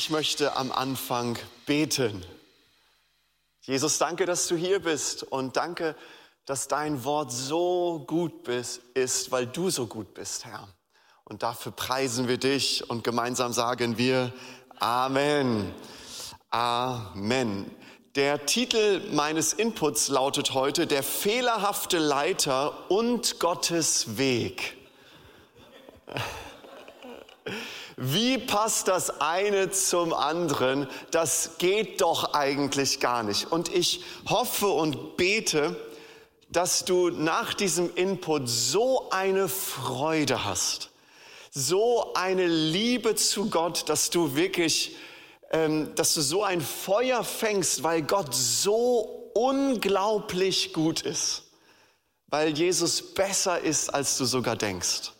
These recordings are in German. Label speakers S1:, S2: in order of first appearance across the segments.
S1: Ich möchte am Anfang beten. Jesus, danke, dass du hier bist und danke, dass dein Wort so gut ist, weil du so gut bist, Herr. Und dafür preisen wir dich und gemeinsam sagen wir Amen. Amen. Der Titel meines Inputs lautet heute Der fehlerhafte Leiter und Gottes Weg. Wie passt das eine zum anderen? Das geht doch eigentlich gar nicht. Und ich hoffe und bete, dass du nach diesem Input so eine Freude hast, so eine Liebe zu Gott, dass du wirklich ähm, dass du so ein Feuer fängst, weil Gott so unglaublich gut ist, weil Jesus besser ist, als du sogar denkst.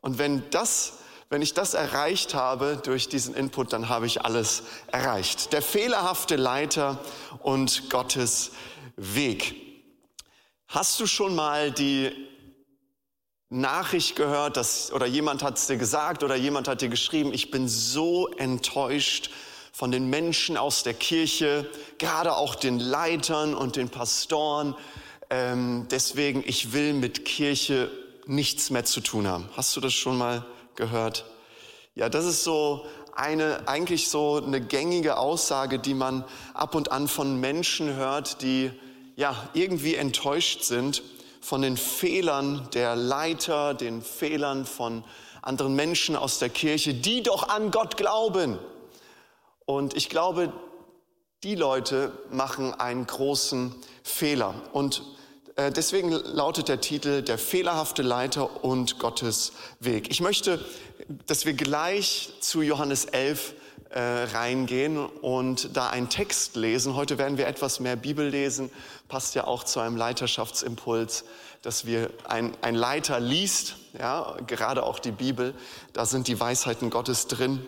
S1: Und wenn das, wenn ich das erreicht habe durch diesen Input, dann habe ich alles erreicht. Der fehlerhafte Leiter und Gottes Weg. Hast du schon mal die Nachricht gehört, dass, oder jemand hat es dir gesagt oder jemand hat dir geschrieben, ich bin so enttäuscht von den Menschen aus der Kirche, gerade auch den Leitern und den Pastoren. Ähm, deswegen, ich will mit Kirche nichts mehr zu tun haben. Hast du das schon mal gehört? Ja, das ist so eine, eigentlich so eine gängige Aussage, die man ab und an von Menschen hört, die ja irgendwie enttäuscht sind von den Fehlern der Leiter, den Fehlern von anderen Menschen aus der Kirche, die doch an Gott glauben. Und ich glaube, die Leute machen einen großen Fehler. Und deswegen lautet der Titel Der fehlerhafte Leiter und Gottes Weg. Ich möchte, dass wir gleich zu Johannes 11 äh, reingehen und da einen Text lesen. Heute werden wir etwas mehr Bibel lesen, passt ja auch zu einem Leiterschaftsimpuls, dass wir ein, ein Leiter liest, ja, gerade auch die Bibel, da sind die Weisheiten Gottes drin.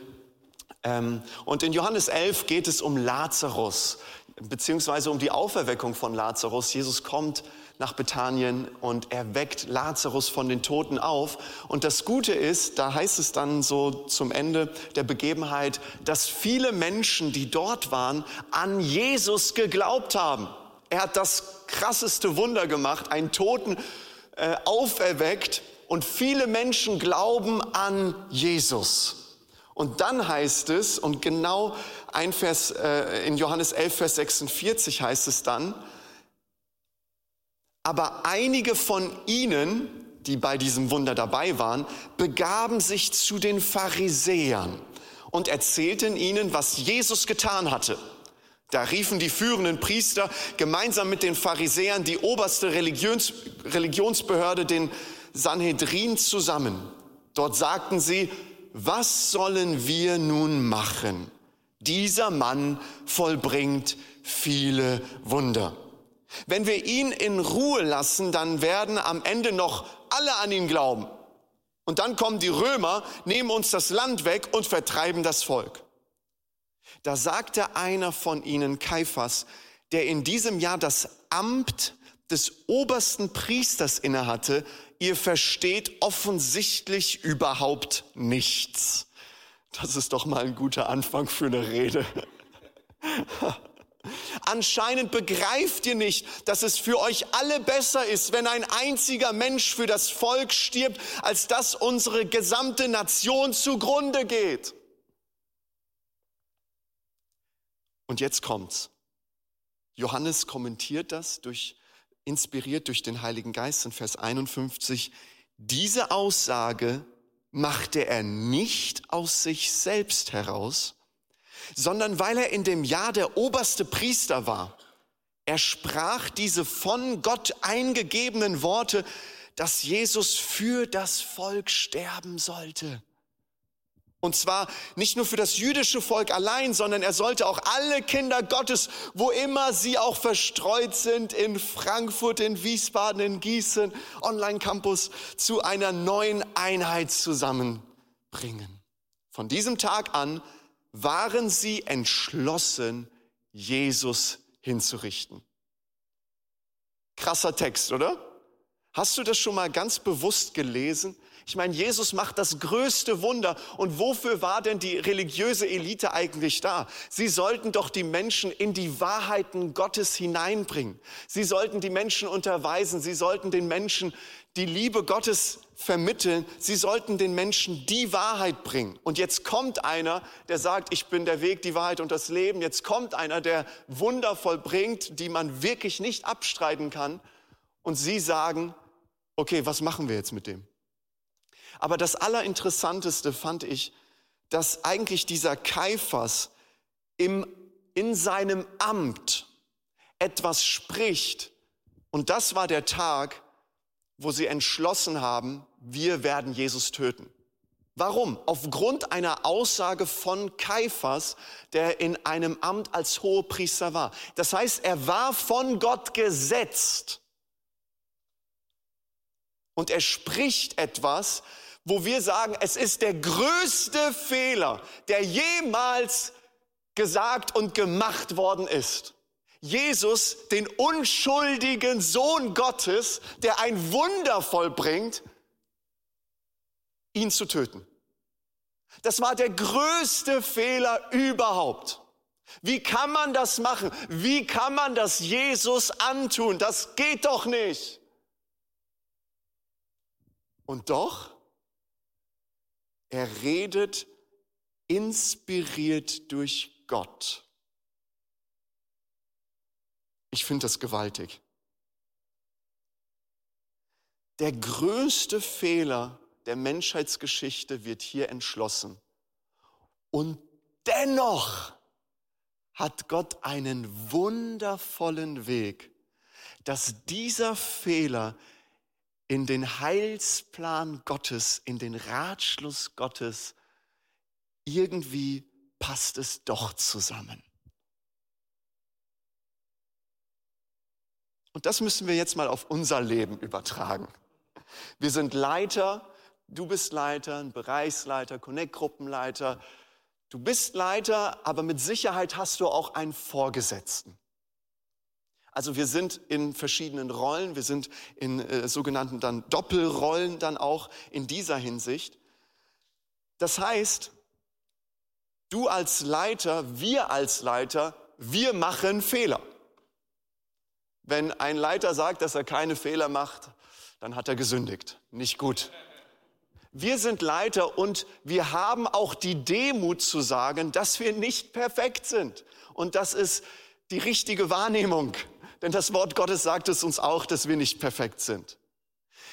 S1: Ähm, und in Johannes 11 geht es um Lazarus, beziehungsweise um die Auferweckung von Lazarus. Jesus kommt nach Bethanien und er weckt Lazarus von den Toten auf. Und das Gute ist, da heißt es dann so zum Ende der Begebenheit, dass viele Menschen, die dort waren, an Jesus geglaubt haben. Er hat das krasseste Wunder gemacht, einen Toten äh, auferweckt und viele Menschen glauben an Jesus. Und dann heißt es, und genau ein Vers äh, in Johannes 11, Vers 46 heißt es dann, aber einige von ihnen, die bei diesem Wunder dabei waren, begaben sich zu den Pharisäern und erzählten ihnen, was Jesus getan hatte. Da riefen die führenden Priester gemeinsam mit den Pharisäern die oberste Religions Religionsbehörde, den Sanhedrin, zusammen. Dort sagten sie, was sollen wir nun machen? Dieser Mann vollbringt viele Wunder. Wenn wir ihn in Ruhe lassen, dann werden am Ende noch alle an ihn glauben. Und dann kommen die Römer, nehmen uns das Land weg und vertreiben das Volk. Da sagte einer von ihnen, Kaiphas, der in diesem Jahr das Amt des obersten Priesters innehatte, ihr versteht offensichtlich überhaupt nichts. Das ist doch mal ein guter Anfang für eine Rede. Anscheinend begreift ihr nicht, dass es für euch alle besser ist, wenn ein einziger Mensch für das Volk stirbt, als dass unsere gesamte Nation zugrunde geht. Und jetzt kommt's. Johannes kommentiert das durch, inspiriert durch den Heiligen Geist in Vers 51. Diese Aussage machte er nicht aus sich selbst heraus, sondern weil er in dem Jahr der oberste Priester war. Er sprach diese von Gott eingegebenen Worte, dass Jesus für das Volk sterben sollte. Und zwar nicht nur für das jüdische Volk allein, sondern er sollte auch alle Kinder Gottes, wo immer sie auch verstreut sind, in Frankfurt, in Wiesbaden, in Gießen, Online-Campus, zu einer neuen Einheit zusammenbringen. Von diesem Tag an waren sie entschlossen, Jesus hinzurichten. Krasser Text, oder? Hast du das schon mal ganz bewusst gelesen? Ich meine, Jesus macht das größte Wunder. Und wofür war denn die religiöse Elite eigentlich da? Sie sollten doch die Menschen in die Wahrheiten Gottes hineinbringen. Sie sollten die Menschen unterweisen. Sie sollten den Menschen die Liebe Gottes vermitteln. Sie sollten den Menschen die Wahrheit bringen. Und jetzt kommt einer, der sagt, ich bin der Weg, die Wahrheit und das Leben. Jetzt kommt einer, der Wunder vollbringt, die man wirklich nicht abstreiten kann. Und sie sagen, okay, was machen wir jetzt mit dem? Aber das Allerinteressanteste fand ich, dass eigentlich dieser Kaiphas im, in seinem Amt etwas spricht. Und das war der Tag, wo sie entschlossen haben, wir werden Jesus töten. Warum? Aufgrund einer Aussage von Kaiphas, der in einem Amt als Hohepriester war. Das heißt, er war von Gott gesetzt. Und er spricht etwas, wo wir sagen, es ist der größte Fehler, der jemals gesagt und gemacht worden ist. Jesus, den unschuldigen Sohn Gottes, der ein Wunder vollbringt, ihn zu töten. Das war der größte Fehler überhaupt. Wie kann man das machen? Wie kann man das Jesus antun? Das geht doch nicht. Und doch er redet inspiriert durch Gott. Ich finde das gewaltig. Der größte Fehler der Menschheitsgeschichte wird hier entschlossen. Und dennoch hat Gott einen wundervollen Weg, dass dieser Fehler in den Heilsplan Gottes, in den Ratschluss Gottes, irgendwie passt es doch zusammen. Und das müssen wir jetzt mal auf unser Leben übertragen. Wir sind Leiter, du bist Leiter, ein Bereichsleiter, Connect-Gruppenleiter. Du bist Leiter, aber mit Sicherheit hast du auch einen Vorgesetzten. Also wir sind in verschiedenen Rollen, wir sind in äh, sogenannten dann Doppelrollen dann auch in dieser Hinsicht. Das heißt, du als Leiter, wir als Leiter, wir machen Fehler. Wenn ein Leiter sagt, dass er keine Fehler macht, dann hat er gesündigt. Nicht gut. Wir sind Leiter und wir haben auch die Demut zu sagen, dass wir nicht perfekt sind. Und das ist die richtige Wahrnehmung. Denn das Wort Gottes sagt es uns auch, dass wir nicht perfekt sind.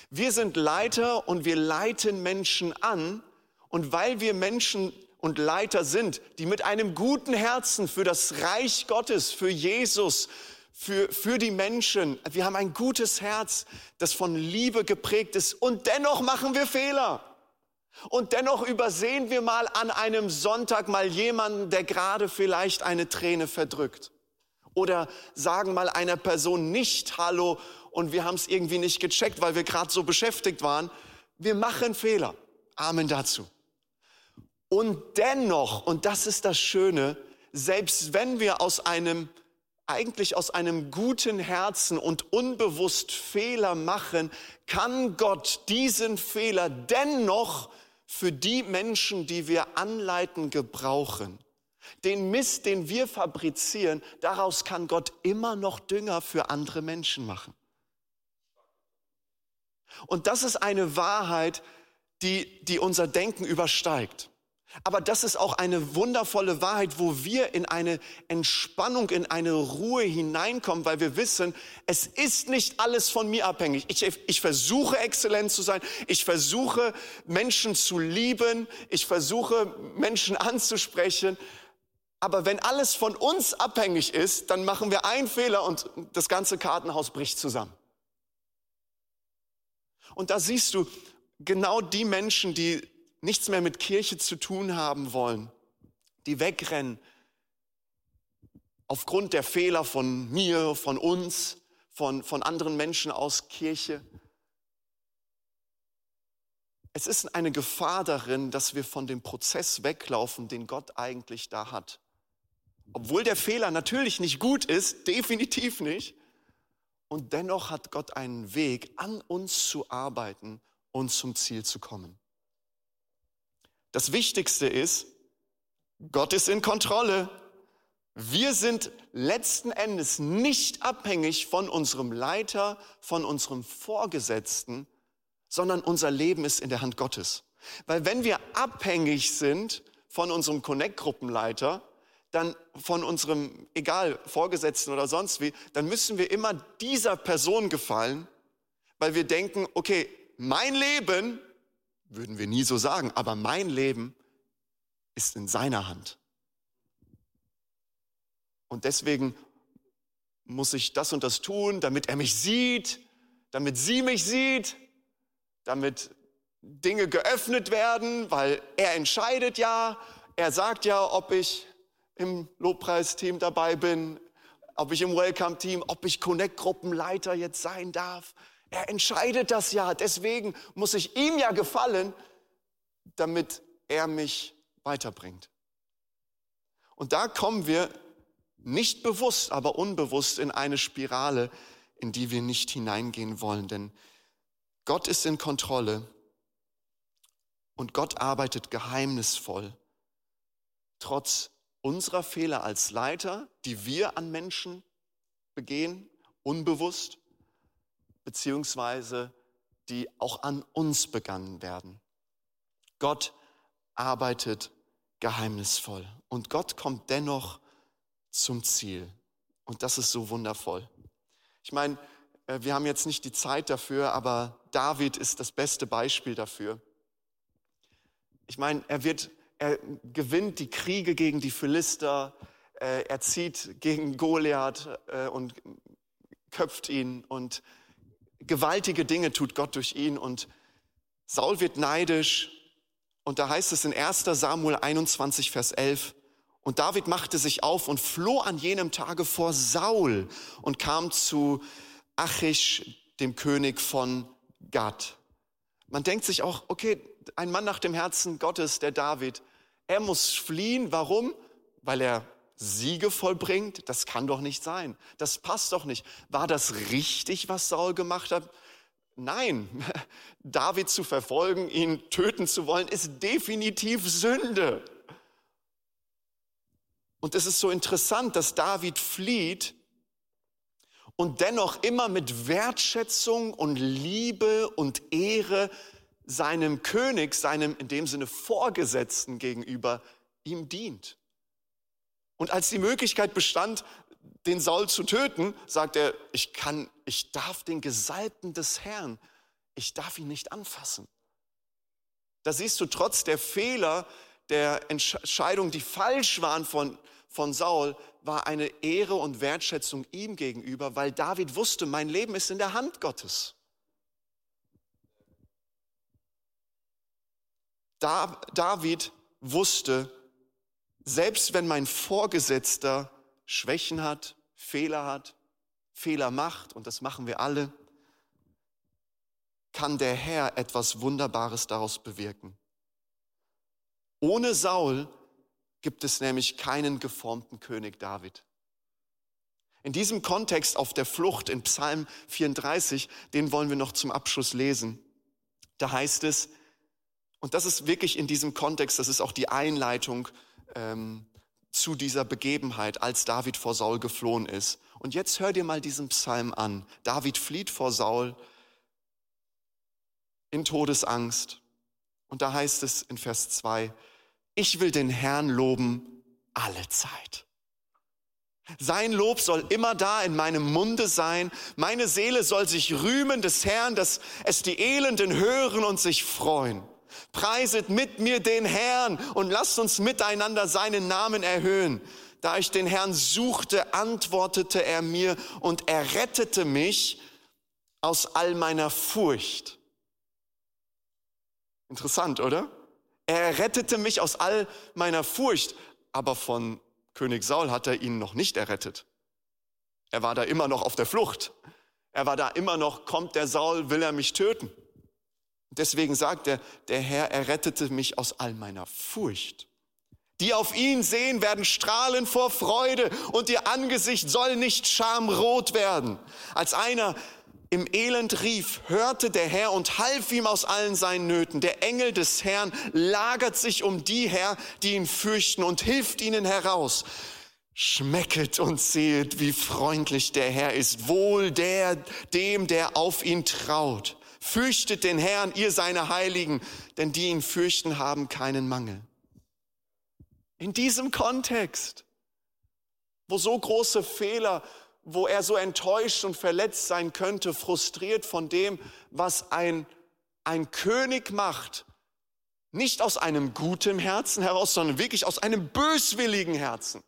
S1: Wir sind Leiter und wir leiten Menschen an. Und weil wir Menschen und Leiter sind, die mit einem guten Herzen für das Reich Gottes, für Jesus, für, für die Menschen, wir haben ein gutes Herz, das von Liebe geprägt ist. Und dennoch machen wir Fehler. Und dennoch übersehen wir mal an einem Sonntag mal jemanden, der gerade vielleicht eine Träne verdrückt. Oder sagen mal einer Person nicht Hallo und wir haben es irgendwie nicht gecheckt, weil wir gerade so beschäftigt waren. Wir machen Fehler. Amen dazu. Und dennoch, und das ist das Schöne, selbst wenn wir aus einem, eigentlich aus einem guten Herzen und unbewusst Fehler machen, kann Gott diesen Fehler dennoch für die Menschen, die wir anleiten, gebrauchen. Den Mist, den wir fabrizieren, daraus kann Gott immer noch Dünger für andere Menschen machen. Und das ist eine Wahrheit, die, die unser Denken übersteigt. Aber das ist auch eine wundervolle Wahrheit, wo wir in eine Entspannung, in eine Ruhe hineinkommen, weil wir wissen, es ist nicht alles von mir abhängig. Ich, ich versuche exzellent zu sein. Ich versuche Menschen zu lieben. Ich versuche Menschen anzusprechen. Aber wenn alles von uns abhängig ist, dann machen wir einen Fehler und das ganze Kartenhaus bricht zusammen. Und da siehst du genau die Menschen, die nichts mehr mit Kirche zu tun haben wollen, die wegrennen aufgrund der Fehler von mir, von uns, von, von anderen Menschen aus Kirche. Es ist eine Gefahr darin, dass wir von dem Prozess weglaufen, den Gott eigentlich da hat. Obwohl der Fehler natürlich nicht gut ist, definitiv nicht. Und dennoch hat Gott einen Weg, an uns zu arbeiten und zum Ziel zu kommen. Das Wichtigste ist, Gott ist in Kontrolle. Wir sind letzten Endes nicht abhängig von unserem Leiter, von unserem Vorgesetzten, sondern unser Leben ist in der Hand Gottes. Weil wenn wir abhängig sind von unserem Connect-Gruppenleiter, dann von unserem, egal, Vorgesetzten oder sonst wie, dann müssen wir immer dieser Person gefallen, weil wir denken, okay, mein Leben, würden wir nie so sagen, aber mein Leben ist in seiner Hand. Und deswegen muss ich das und das tun, damit er mich sieht, damit sie mich sieht, damit Dinge geöffnet werden, weil er entscheidet ja, er sagt ja, ob ich im Lobpreisteam dabei bin, ob ich im Welcome-Team, ob ich Connect-Gruppenleiter jetzt sein darf. Er entscheidet das ja. Deswegen muss ich ihm ja gefallen, damit er mich weiterbringt. Und da kommen wir nicht bewusst, aber unbewusst in eine Spirale, in die wir nicht hineingehen wollen. Denn Gott ist in Kontrolle und Gott arbeitet geheimnisvoll, trotz unserer Fehler als Leiter, die wir an Menschen begehen, unbewusst, beziehungsweise die auch an uns begangen werden. Gott arbeitet geheimnisvoll und Gott kommt dennoch zum Ziel. Und das ist so wundervoll. Ich meine, äh, wir haben jetzt nicht die Zeit dafür, aber David ist das beste Beispiel dafür. Ich meine, er wird er gewinnt die Kriege gegen die Philister, äh, er zieht gegen Goliath äh, und köpft ihn und gewaltige Dinge tut Gott durch ihn und Saul wird neidisch und da heißt es in 1 Samuel 21, Vers 11, und David machte sich auf und floh an jenem Tage vor Saul und kam zu Achish, dem König von Gad. Man denkt sich auch, okay, ein Mann nach dem Herzen Gottes, der David, er muss fliehen. Warum? Weil er Siege vollbringt? Das kann doch nicht sein. Das passt doch nicht. War das richtig, was Saul gemacht hat? Nein, David zu verfolgen, ihn töten zu wollen, ist definitiv Sünde. Und es ist so interessant, dass David flieht und dennoch immer mit Wertschätzung und Liebe und Ehre seinem König, seinem in dem Sinne Vorgesetzten gegenüber ihm dient. Und als die Möglichkeit bestand, den Saul zu töten, sagt er, ich kann, ich darf den Gesalbten des Herrn, ich darf ihn nicht anfassen. Da siehst du trotz der Fehler, der Entscheidungen, die falsch waren von, von Saul, war eine Ehre und Wertschätzung ihm gegenüber, weil David wusste, mein Leben ist in der Hand Gottes. David wusste, selbst wenn mein Vorgesetzter Schwächen hat, Fehler hat, Fehler macht, und das machen wir alle, kann der Herr etwas Wunderbares daraus bewirken. Ohne Saul gibt es nämlich keinen geformten König David. In diesem Kontext auf der Flucht in Psalm 34, den wollen wir noch zum Abschluss lesen. Da heißt es, und das ist wirklich in diesem Kontext, das ist auch die Einleitung ähm, zu dieser Begebenheit, als David vor Saul geflohen ist. Und jetzt hör dir mal diesen Psalm an. David flieht vor Saul in Todesangst. Und da heißt es in Vers 2, ich will den Herrn loben alle Zeit. Sein Lob soll immer da in meinem Munde sein. Meine Seele soll sich rühmen des Herrn, dass es die Elenden hören und sich freuen. Preiset mit mir den Herrn und lasst uns miteinander seinen Namen erhöhen. Da ich den Herrn suchte, antwortete er mir und er rettete mich aus all meiner Furcht. Interessant, oder? Er rettete mich aus all meiner Furcht, aber von König Saul hat er ihn noch nicht errettet. Er war da immer noch auf der Flucht. Er war da immer noch, kommt der Saul, will er mich töten. Deswegen sagt er, der Herr errettete mich aus all meiner Furcht. Die auf ihn sehen, werden strahlen vor Freude und ihr Angesicht soll nicht schamrot werden. Als einer im Elend rief, hörte der Herr und half ihm aus allen seinen Nöten. Der Engel des Herrn lagert sich um die her, die ihn fürchten und hilft ihnen heraus. Schmecket und sehet, wie freundlich der Herr ist, wohl der, dem, der auf ihn traut. Fürchtet den Herrn, ihr seine Heiligen, denn die ihn fürchten, haben keinen Mangel. In diesem Kontext, wo so große Fehler, wo er so enttäuscht und verletzt sein könnte, frustriert von dem, was ein, ein König macht, nicht aus einem guten Herzen heraus, sondern wirklich aus einem böswilligen Herzen.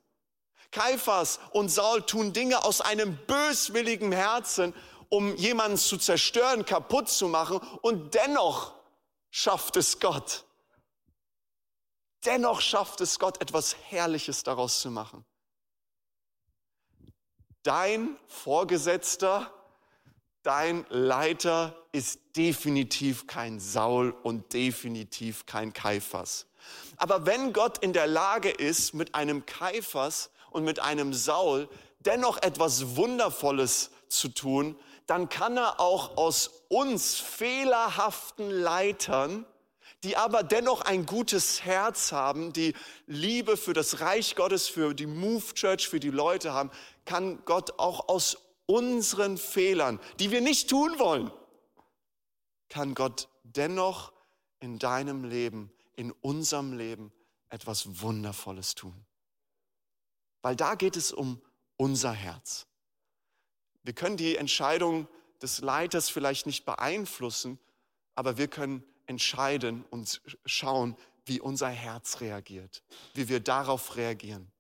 S1: Kaiphas und Saul tun Dinge aus einem böswilligen Herzen um jemanden zu zerstören, kaputt zu machen und dennoch schafft es Gott. Dennoch schafft es Gott, etwas Herrliches daraus zu machen. Dein Vorgesetzter, dein Leiter ist definitiv kein Saul und definitiv kein Kaiphas. Aber wenn Gott in der Lage ist, mit einem Kaiphas und mit einem Saul dennoch etwas Wundervolles zu tun, dann kann er auch aus uns fehlerhaften Leitern, die aber dennoch ein gutes Herz haben, die Liebe für das Reich Gottes, für die Move Church, für die Leute haben, kann Gott auch aus unseren Fehlern, die wir nicht tun wollen, kann Gott dennoch in deinem Leben, in unserem Leben etwas Wundervolles tun. Weil da geht es um unser Herz. Wir können die Entscheidung des Leiters vielleicht nicht beeinflussen, aber wir können entscheiden und schauen, wie unser Herz reagiert, wie wir darauf reagieren.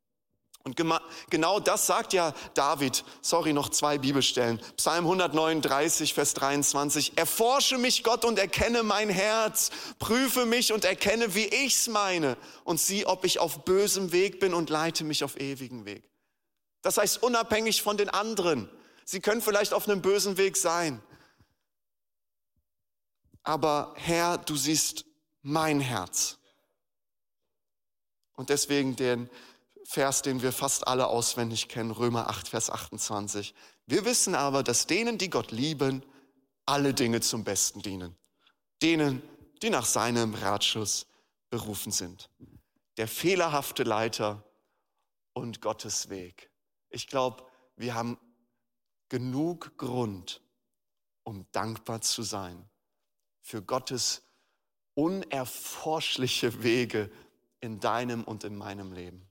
S1: Und genau das sagt ja David. Sorry, noch zwei Bibelstellen. Psalm 139, Vers 23. Erforsche mich, Gott, und erkenne mein Herz. Prüfe mich und erkenne, wie ich's meine. Und sieh, ob ich auf bösem Weg bin und leite mich auf ewigen Weg. Das heißt, unabhängig von den anderen. Sie können vielleicht auf einem bösen Weg sein. Aber Herr, du siehst mein Herz. Und deswegen den Vers, den wir fast alle auswendig kennen, Römer 8, Vers 28. Wir wissen aber, dass denen, die Gott lieben, alle Dinge zum Besten dienen. Denen, die nach seinem Ratschluss berufen sind. Der fehlerhafte Leiter und Gottes Weg. Ich glaube, wir haben genug Grund, um dankbar zu sein für Gottes unerforschliche Wege in deinem und in meinem Leben.